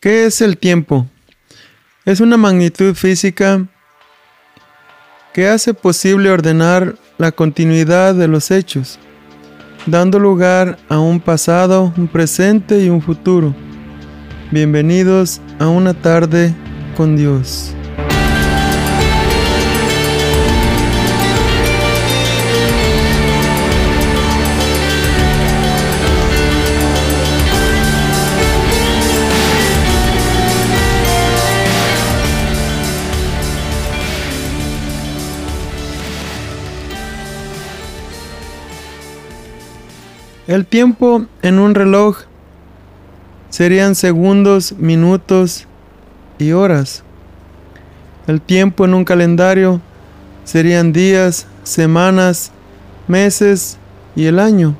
¿Qué es el tiempo? Es una magnitud física que hace posible ordenar la continuidad de los hechos, dando lugar a un pasado, un presente y un futuro. Bienvenidos a una tarde con Dios. El tiempo en un reloj serían segundos, minutos y horas. El tiempo en un calendario serían días, semanas, meses y el año.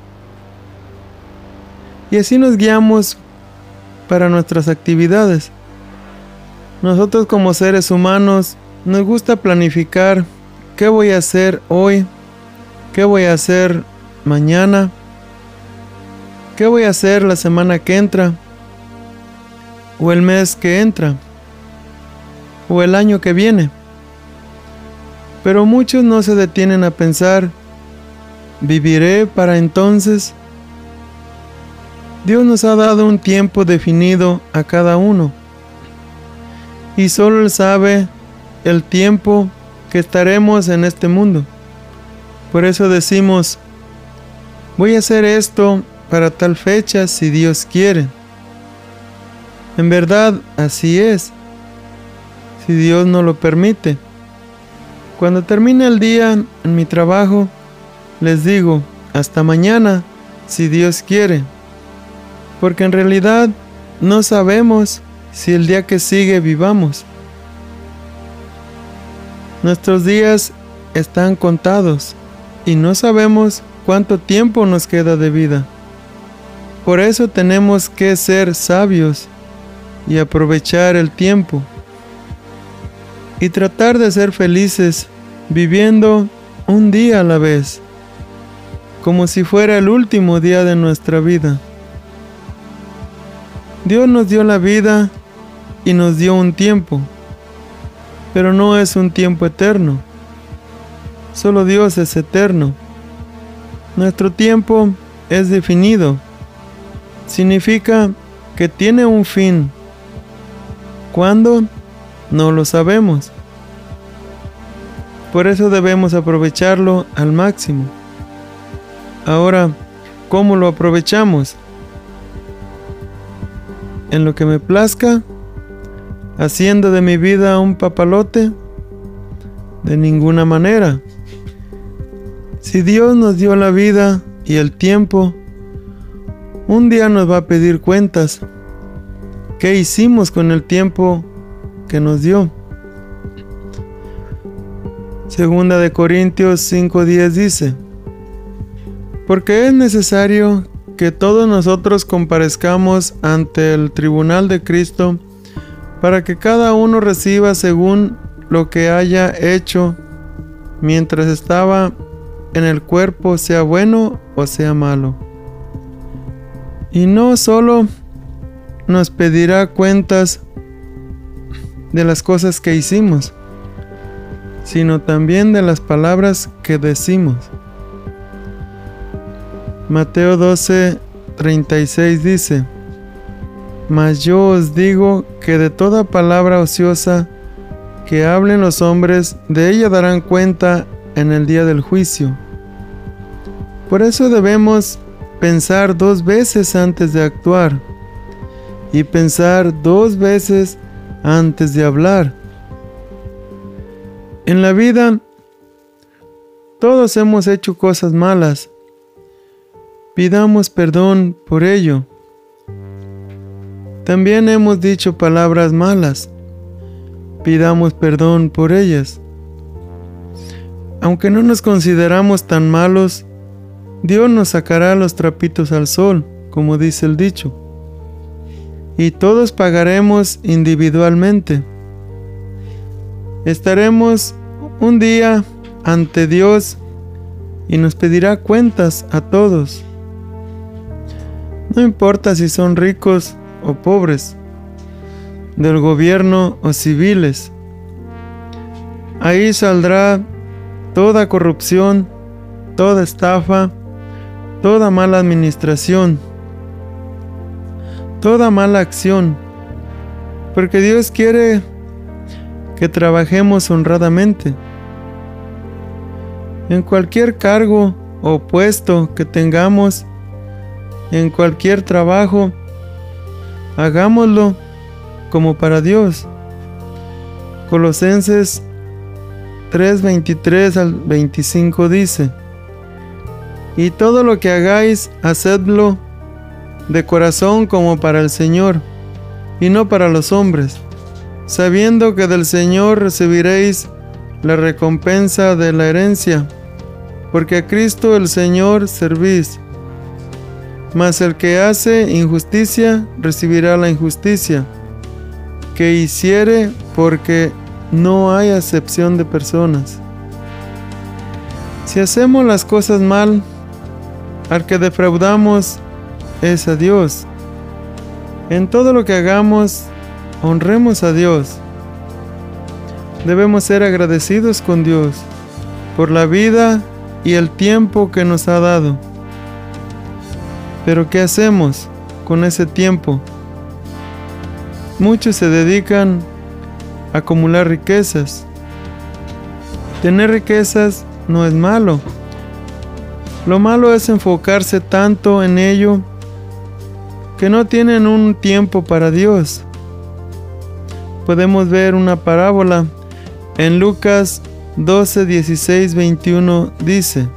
Y así nos guiamos para nuestras actividades. Nosotros como seres humanos nos gusta planificar qué voy a hacer hoy, qué voy a hacer mañana, ¿Qué voy a hacer la semana que entra? ¿O el mes que entra? ¿O el año que viene? Pero muchos no se detienen a pensar, ¿viviré para entonces? Dios nos ha dado un tiempo definido a cada uno. Y solo Él sabe el tiempo que estaremos en este mundo. Por eso decimos, voy a hacer esto para tal fecha si Dios quiere. En verdad, así es, si Dios no lo permite. Cuando termine el día en mi trabajo, les digo, hasta mañana, si Dios quiere. Porque en realidad no sabemos si el día que sigue vivamos. Nuestros días están contados y no sabemos cuánto tiempo nos queda de vida. Por eso tenemos que ser sabios y aprovechar el tiempo y tratar de ser felices viviendo un día a la vez, como si fuera el último día de nuestra vida. Dios nos dio la vida y nos dio un tiempo, pero no es un tiempo eterno. Solo Dios es eterno. Nuestro tiempo es definido significa que tiene un fin. ¿Cuándo? No lo sabemos. Por eso debemos aprovecharlo al máximo. Ahora, ¿cómo lo aprovechamos? ¿En lo que me plazca? ¿Haciendo de mi vida un papalote? De ninguna manera. Si Dios nos dio la vida y el tiempo, un día nos va a pedir cuentas. ¿Qué hicimos con el tiempo que nos dio? Segunda de Corintios 5:10 dice, porque es necesario que todos nosotros comparezcamos ante el tribunal de Cristo para que cada uno reciba según lo que haya hecho mientras estaba en el cuerpo, sea bueno o sea malo. Y no solo nos pedirá cuentas de las cosas que hicimos, sino también de las palabras que decimos. Mateo 12, 36 dice, Mas yo os digo que de toda palabra ociosa que hablen los hombres, de ella darán cuenta en el día del juicio. Por eso debemos pensar dos veces antes de actuar y pensar dos veces antes de hablar. En la vida todos hemos hecho cosas malas. Pidamos perdón por ello. También hemos dicho palabras malas. Pidamos perdón por ellas. Aunque no nos consideramos tan malos, Dios nos sacará los trapitos al sol, como dice el dicho, y todos pagaremos individualmente. Estaremos un día ante Dios y nos pedirá cuentas a todos. No importa si son ricos o pobres, del gobierno o civiles. Ahí saldrá toda corrupción, toda estafa, toda mala administración, toda mala acción, porque Dios quiere que trabajemos honradamente. En cualquier cargo o puesto que tengamos, en cualquier trabajo, hagámoslo como para Dios. Colosenses 3:23 al 25 dice, y todo lo que hagáis, hacedlo de corazón como para el Señor, y no para los hombres, sabiendo que del Señor recibiréis la recompensa de la herencia, porque a Cristo el Señor servís. Mas el que hace injusticia recibirá la injusticia que hiciere, porque no hay acepción de personas. Si hacemos las cosas mal, al que defraudamos es a Dios. En todo lo que hagamos, honremos a Dios. Debemos ser agradecidos con Dios por la vida y el tiempo que nos ha dado. Pero ¿qué hacemos con ese tiempo? Muchos se dedican a acumular riquezas. Tener riquezas no es malo. Lo malo es enfocarse tanto en ello que no tienen un tiempo para Dios. Podemos ver una parábola en Lucas 12, 16, 21 dice,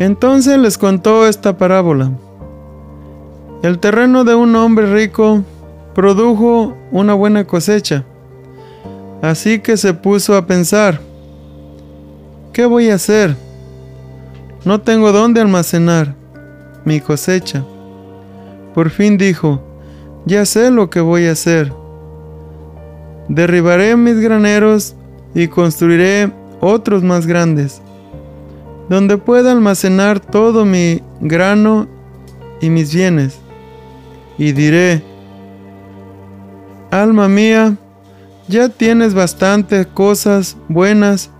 Entonces les contó esta parábola. El terreno de un hombre rico produjo una buena cosecha. Así que se puso a pensar, ¿qué voy a hacer? No tengo dónde almacenar mi cosecha. Por fin dijo, ya sé lo que voy a hacer. Derribaré mis graneros y construiré otros más grandes, donde pueda almacenar todo mi grano y mis bienes. Y diré, Alma mía, ya tienes bastantes cosas buenas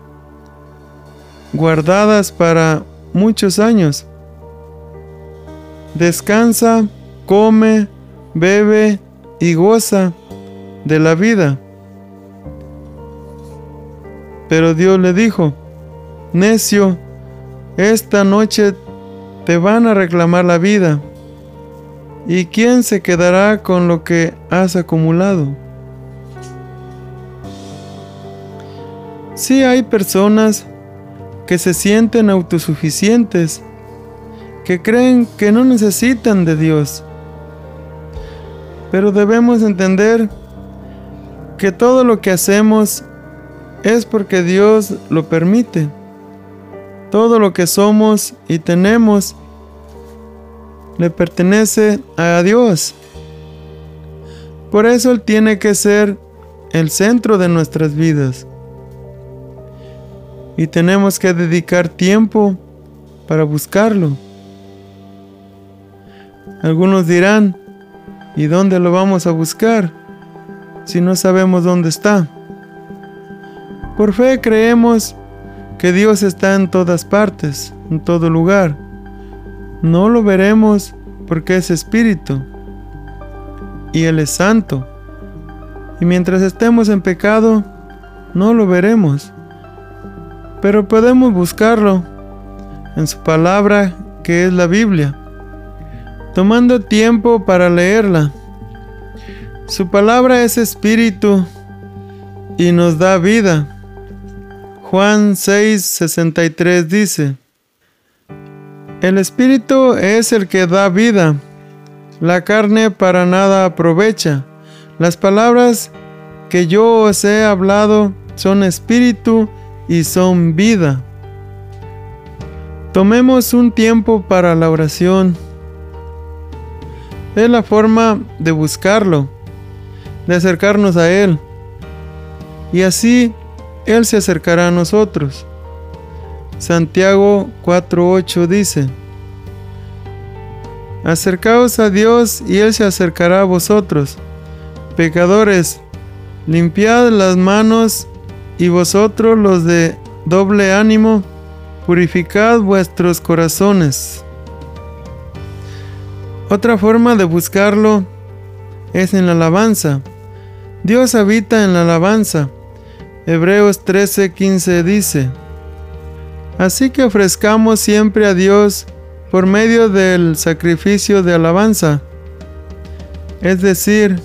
guardadas para muchos años. Descansa, come, bebe y goza de la vida. Pero Dios le dijo, necio, esta noche te van a reclamar la vida. ¿Y quién se quedará con lo que has acumulado? Sí hay personas que se sienten autosuficientes, que creen que no necesitan de Dios. Pero debemos entender que todo lo que hacemos es porque Dios lo permite. Todo lo que somos y tenemos le pertenece a Dios. Por eso Él tiene que ser el centro de nuestras vidas. Y tenemos que dedicar tiempo para buscarlo. Algunos dirán, ¿y dónde lo vamos a buscar si no sabemos dónde está? Por fe creemos que Dios está en todas partes, en todo lugar no lo veremos porque es espíritu y Él es santo. Y mientras estemos en pecado, no lo veremos. Pero podemos buscarlo en su palabra que es la Biblia, tomando tiempo para leerla. Su palabra es espíritu y nos da vida. Juan 6:63 dice, el espíritu es el que da vida. La carne para nada aprovecha. Las palabras que yo os he hablado son espíritu y son vida. Tomemos un tiempo para la oración. Es la forma de buscarlo, de acercarnos a Él. Y así Él se acercará a nosotros. Santiago 4.8 dice, Acercaos a Dios y Él se acercará a vosotros. pecadores, limpiad las manos y vosotros los de doble ánimo, purificad vuestros corazones. Otra forma de buscarlo es en la alabanza. Dios habita en la alabanza. Hebreos 13:15 dice, Así que ofrezcamos siempre a Dios por medio del sacrificio de alabanza, es decir,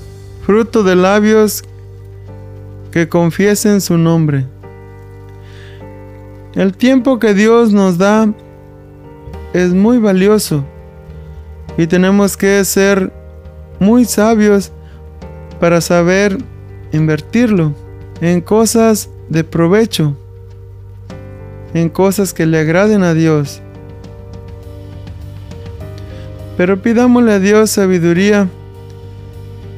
fruto de labios que confiesen su nombre. El tiempo que Dios nos da es muy valioso y tenemos que ser muy sabios para saber invertirlo en cosas de provecho, en cosas que le agraden a Dios. Pero pidámosle a Dios sabiduría,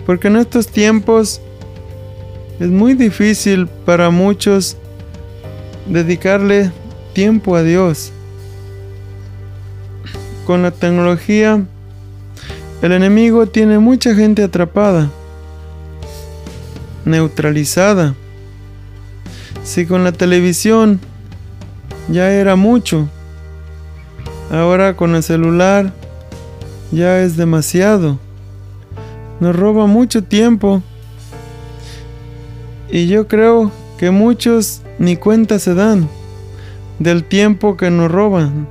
porque en estos tiempos es muy difícil para muchos dedicarle tiempo a Dios. Con la tecnología, el enemigo tiene mucha gente atrapada, neutralizada. Si con la televisión ya era mucho, ahora con el celular ya es demasiado. Nos roba mucho tiempo. Y yo creo que muchos ni cuenta se dan del tiempo que nos roban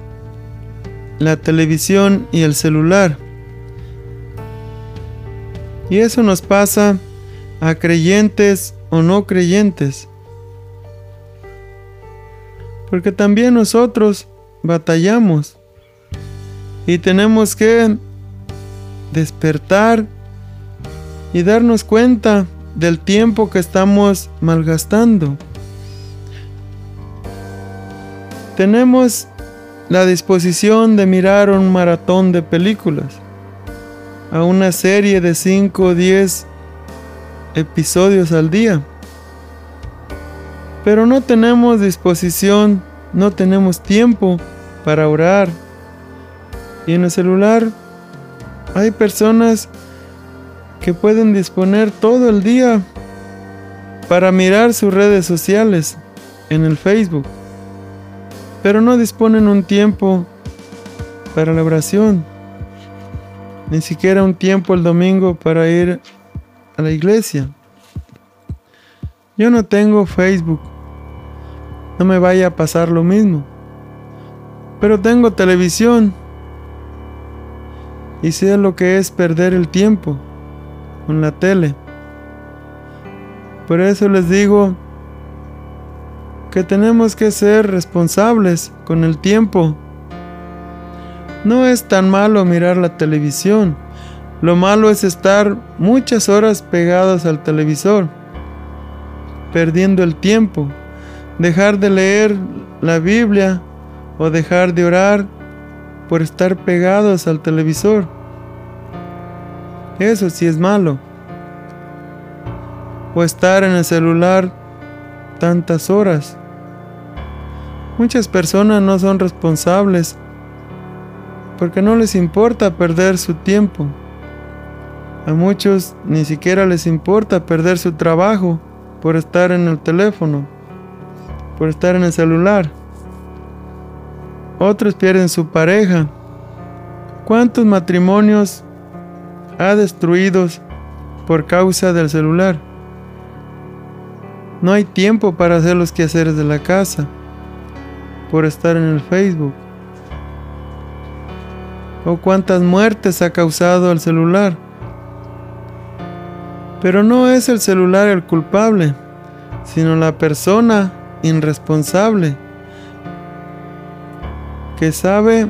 la televisión y el celular. Y eso nos pasa a creyentes o no creyentes. Porque también nosotros batallamos y tenemos que despertar y darnos cuenta del tiempo que estamos malgastando. Tenemos la disposición de mirar un maratón de películas, a una serie de 5 o 10 episodios al día. Pero no tenemos disposición, no tenemos tiempo para orar. Y en el celular hay personas que pueden disponer todo el día para mirar sus redes sociales en el Facebook, pero no disponen un tiempo para la oración, ni siquiera un tiempo el domingo para ir a la iglesia. Yo no tengo Facebook, no me vaya a pasar lo mismo, pero tengo televisión y sé lo que es perder el tiempo con la tele. Por eso les digo que tenemos que ser responsables con el tiempo. No es tan malo mirar la televisión. Lo malo es estar muchas horas pegados al televisor, perdiendo el tiempo, dejar de leer la Biblia o dejar de orar por estar pegados al televisor. Eso sí es malo. O estar en el celular tantas horas. Muchas personas no son responsables porque no les importa perder su tiempo. A muchos ni siquiera les importa perder su trabajo por estar en el teléfono, por estar en el celular. Otros pierden su pareja. ¿Cuántos matrimonios ha destruidos por causa del celular. No hay tiempo para hacer los quehaceres de la casa por estar en el Facebook. O cuántas muertes ha causado el celular. Pero no es el celular el culpable, sino la persona irresponsable que sabe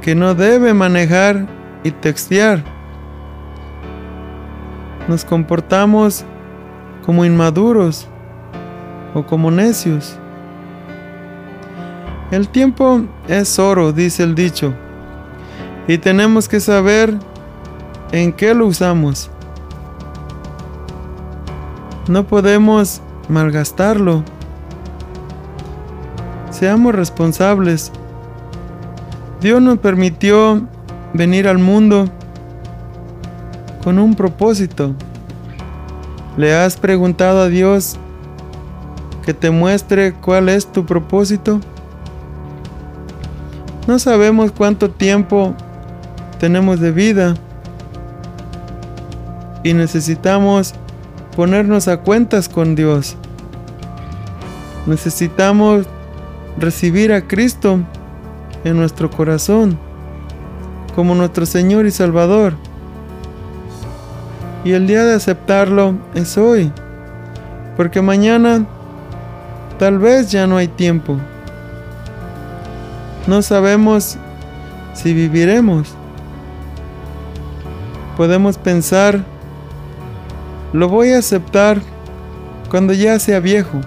que no debe manejar y textear nos comportamos como inmaduros o como necios. El tiempo es oro, dice el dicho, y tenemos que saber en qué lo usamos. No podemos malgastarlo. Seamos responsables. Dios nos permitió venir al mundo con un propósito. ¿Le has preguntado a Dios que te muestre cuál es tu propósito? No sabemos cuánto tiempo tenemos de vida y necesitamos ponernos a cuentas con Dios. Necesitamos recibir a Cristo en nuestro corazón como nuestro Señor y Salvador. Y el día de aceptarlo es hoy, porque mañana tal vez ya no hay tiempo. No sabemos si viviremos. Podemos pensar, lo voy a aceptar cuando ya sea viejo.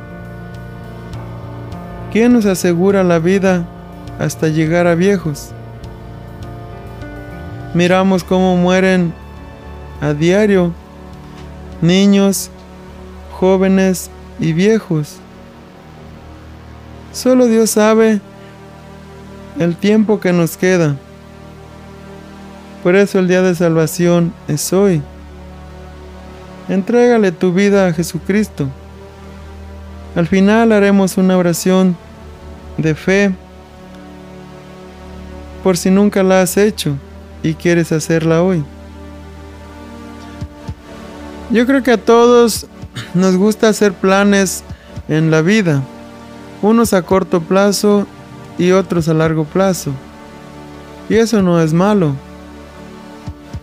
¿Quién nos asegura la vida hasta llegar a viejos? Miramos cómo mueren a diario niños, jóvenes y viejos. Solo Dios sabe el tiempo que nos queda. Por eso el día de salvación es hoy. Entrégale tu vida a Jesucristo. Al final haremos una oración de fe por si nunca la has hecho y quieres hacerla hoy. Yo creo que a todos nos gusta hacer planes en la vida, unos a corto plazo y otros a largo plazo. Y eso no es malo,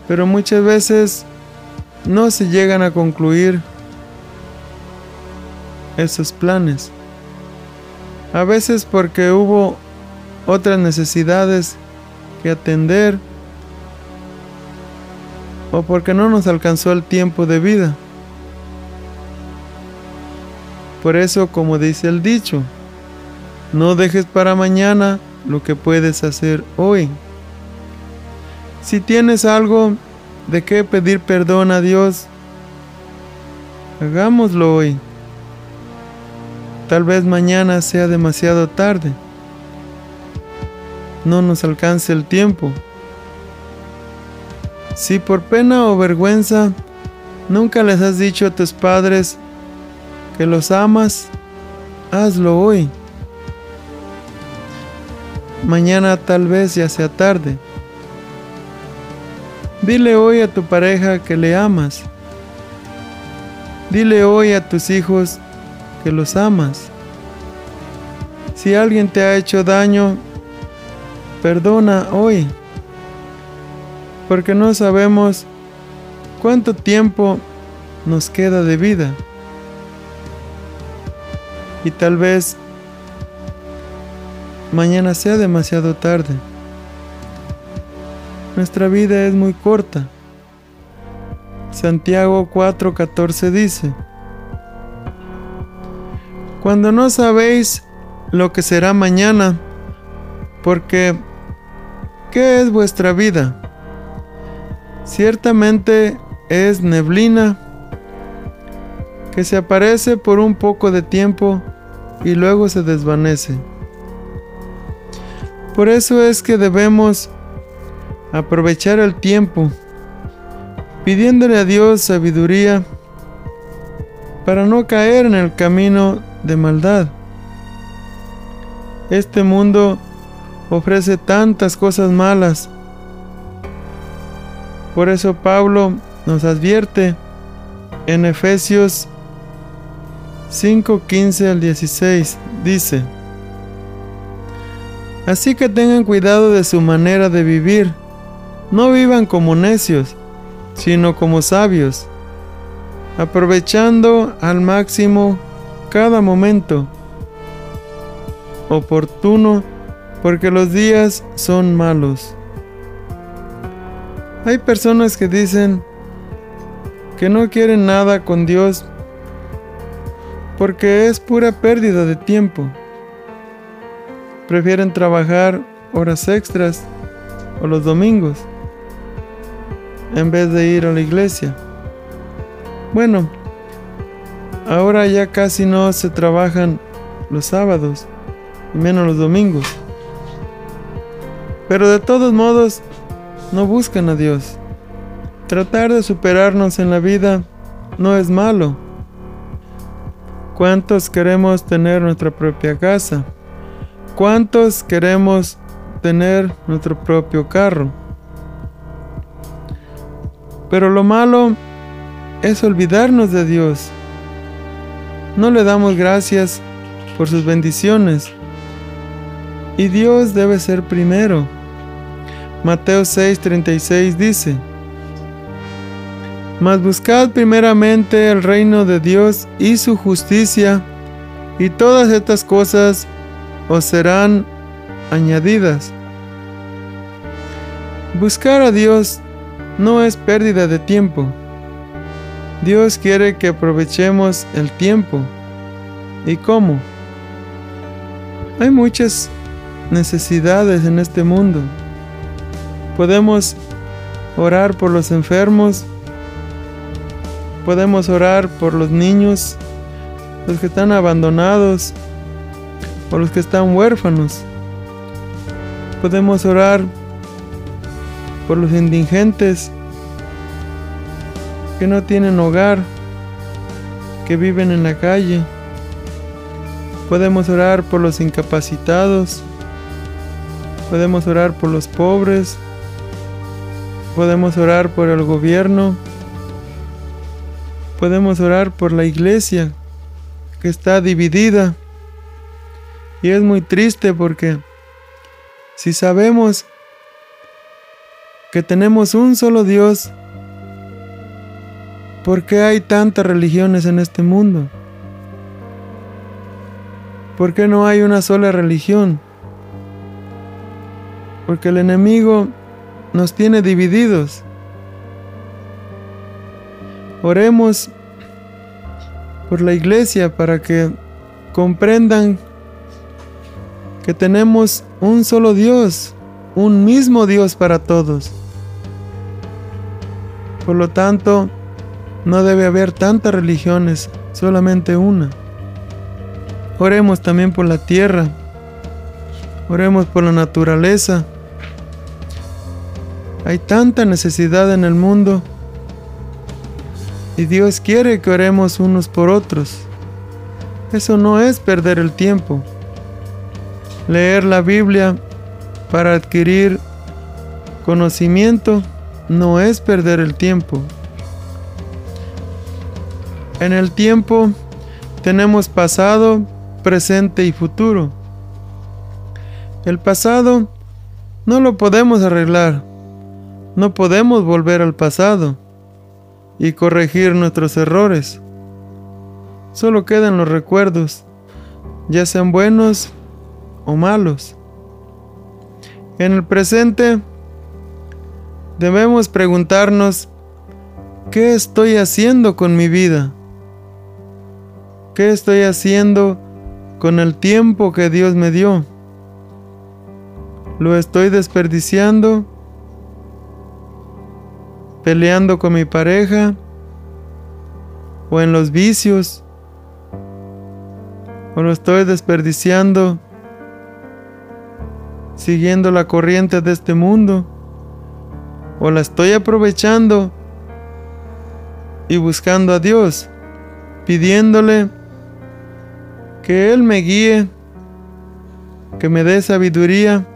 pero muchas veces no se llegan a concluir esos planes. A veces porque hubo otras necesidades que atender o porque no nos alcanzó el tiempo de vida. Por eso, como dice el dicho, no dejes para mañana lo que puedes hacer hoy. Si tienes algo de qué pedir perdón a Dios, hagámoslo hoy. Tal vez mañana sea demasiado tarde. No nos alcance el tiempo. Si por pena o vergüenza nunca les has dicho a tus padres que los amas, hazlo hoy. Mañana tal vez ya sea tarde. Dile hoy a tu pareja que le amas. Dile hoy a tus hijos que los amas. Si alguien te ha hecho daño, perdona hoy, porque no sabemos cuánto tiempo nos queda de vida. Y tal vez mañana sea demasiado tarde. Nuestra vida es muy corta. Santiago 4:14 dice, cuando no sabéis lo que será mañana, porque ¿qué es vuestra vida? Ciertamente es neblina que se aparece por un poco de tiempo y luego se desvanece. Por eso es que debemos aprovechar el tiempo, pidiéndole a Dios sabiduría para no caer en el camino de maldad. Este mundo ofrece tantas cosas malas. Por eso Pablo nos advierte en Efesios 5, 15 al 16. Dice, Así que tengan cuidado de su manera de vivir. No vivan como necios, sino como sabios, aprovechando al máximo cada momento oportuno porque los días son malos. Hay personas que dicen que no quieren nada con Dios porque es pura pérdida de tiempo. Prefieren trabajar horas extras o los domingos en vez de ir a la iglesia. Bueno, Ahora ya casi no se trabajan los sábados, y menos los domingos. Pero de todos modos, no buscan a Dios. Tratar de superarnos en la vida no es malo. ¿Cuántos queremos tener nuestra propia casa? ¿Cuántos queremos tener nuestro propio carro? Pero lo malo es olvidarnos de Dios. No le damos gracias por sus bendiciones. Y Dios debe ser primero. Mateo 6:36 dice, Mas buscad primeramente el reino de Dios y su justicia, y todas estas cosas os serán añadidas. Buscar a Dios no es pérdida de tiempo. Dios quiere que aprovechemos el tiempo. ¿Y cómo? Hay muchas necesidades en este mundo. Podemos orar por los enfermos, podemos orar por los niños, los que están abandonados, o los que están huérfanos. Podemos orar por los indigentes que no tienen hogar, que viven en la calle. Podemos orar por los incapacitados. Podemos orar por los pobres. Podemos orar por el gobierno. Podemos orar por la iglesia que está dividida. Y es muy triste porque si sabemos que tenemos un solo Dios, ¿por qué hay tantas religiones en este mundo? ¿Por qué no hay una sola religión? Porque el enemigo nos tiene divididos. Oremos por la iglesia para que comprendan que tenemos un solo Dios, un mismo Dios para todos. Por lo tanto, no debe haber tantas religiones, solamente una. Oremos también por la tierra. Oremos por la naturaleza. Hay tanta necesidad en el mundo. Y Dios quiere que oremos unos por otros. Eso no es perder el tiempo. Leer la Biblia para adquirir conocimiento no es perder el tiempo. En el tiempo tenemos pasado, presente y futuro. El pasado no lo podemos arreglar. No podemos volver al pasado y corregir nuestros errores. Solo quedan los recuerdos, ya sean buenos o malos. En el presente debemos preguntarnos, ¿qué estoy haciendo con mi vida? ¿Qué estoy haciendo con el tiempo que Dios me dio? ¿Lo estoy desperdiciando? ¿Peleando con mi pareja? ¿O en los vicios? ¿O lo estoy desperdiciando siguiendo la corriente de este mundo? ¿O la estoy aprovechando y buscando a Dios, pidiéndole que Él me guíe, que me dé sabiduría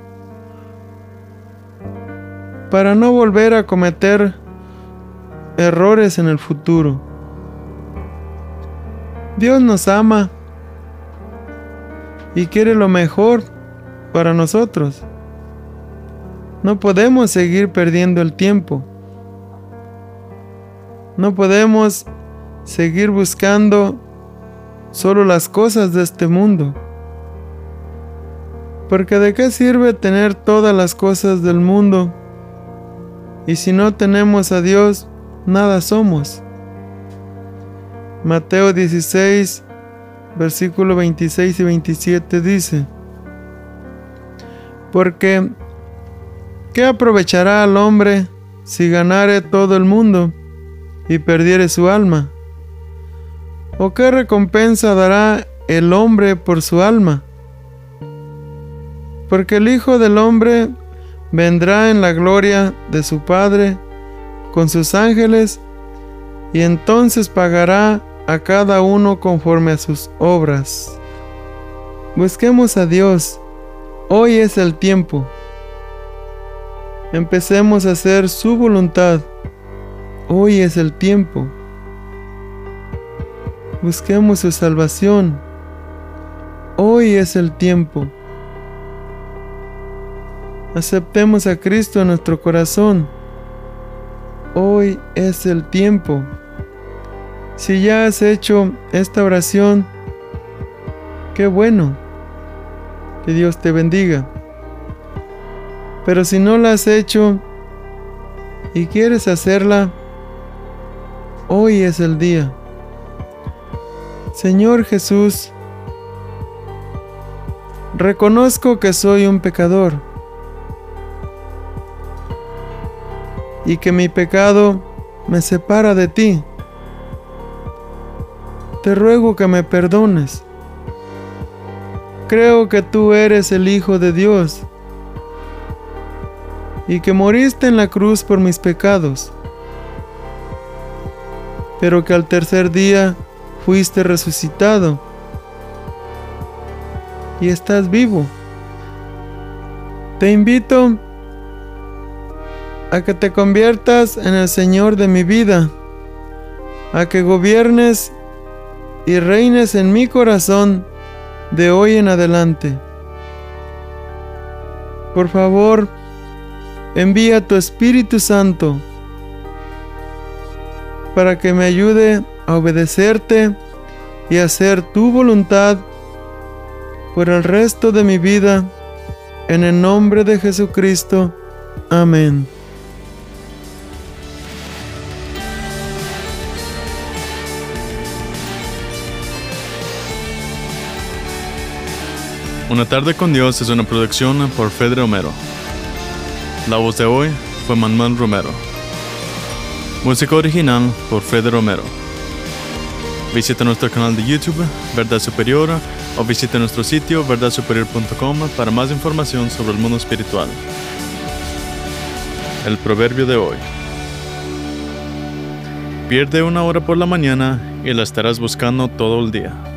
para no volver a cometer errores en el futuro. Dios nos ama y quiere lo mejor para nosotros. No podemos seguir perdiendo el tiempo. No podemos seguir buscando solo las cosas de este mundo. Porque de qué sirve tener todas las cosas del mundo y si no tenemos a Dios, nada somos. Mateo 16, versículo 26 y 27 dice, Porque, ¿qué aprovechará al hombre si ganare todo el mundo y perdiere su alma? ¿O qué recompensa dará el hombre por su alma? Porque el Hijo del Hombre vendrá en la gloria de su Padre con sus ángeles y entonces pagará a cada uno conforme a sus obras. Busquemos a Dios. Hoy es el tiempo. Empecemos a hacer su voluntad. Hoy es el tiempo. Busquemos su salvación. Hoy es el tiempo. Aceptemos a Cristo en nuestro corazón. Hoy es el tiempo. Si ya has hecho esta oración, qué bueno. Que Dios te bendiga. Pero si no la has hecho y quieres hacerla, hoy es el día. Señor Jesús, reconozco que soy un pecador y que mi pecado me separa de ti. Te ruego que me perdones. Creo que tú eres el Hijo de Dios y que moriste en la cruz por mis pecados, pero que al tercer día fuiste resucitado y estás vivo. Te invito a que te conviertas en el Señor de mi vida, a que gobiernes y reines en mi corazón de hoy en adelante. Por favor, envía tu Espíritu Santo para que me ayude a obedecerte y hacer tu voluntad por el resto de mi vida. En el nombre de Jesucristo. Amén. Una tarde con Dios es una producción por Fede Romero. La voz de hoy fue Manuel Romero. Música original por Fede Romero. Visita nuestro canal de YouTube, Verdad Superior, o visita nuestro sitio verdadsuperior.com para más información sobre el mundo espiritual. El proverbio de hoy. Pierde una hora por la mañana y la estarás buscando todo el día.